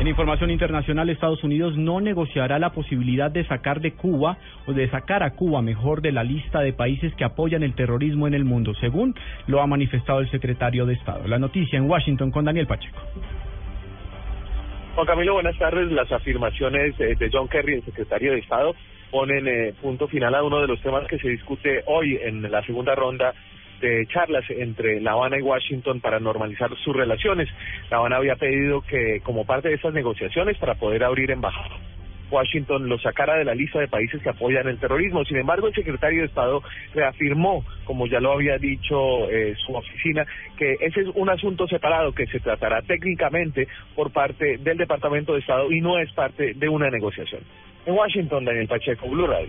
En información internacional, Estados Unidos no negociará la posibilidad de sacar de Cuba o de sacar a Cuba mejor de la lista de países que apoyan el terrorismo en el mundo, según lo ha manifestado el secretario de Estado. La noticia en Washington con Daniel Pacheco. Juan Camilo, buenas tardes. Las afirmaciones eh, de John Kerry, el secretario de Estado, ponen eh, punto final a uno de los temas que se discute hoy en la segunda ronda de charlas entre La Habana y Washington para normalizar sus relaciones. La Habana había pedido que, como parte de esas negociaciones, para poder abrir embajada, Washington lo sacara de la lista de países que apoyan el terrorismo. Sin embargo, el secretario de Estado reafirmó, como ya lo había dicho eh, su oficina, que ese es un asunto separado que se tratará técnicamente por parte del Departamento de Estado y no es parte de una negociación. En Washington, Daniel Pacheco, Blue Radio.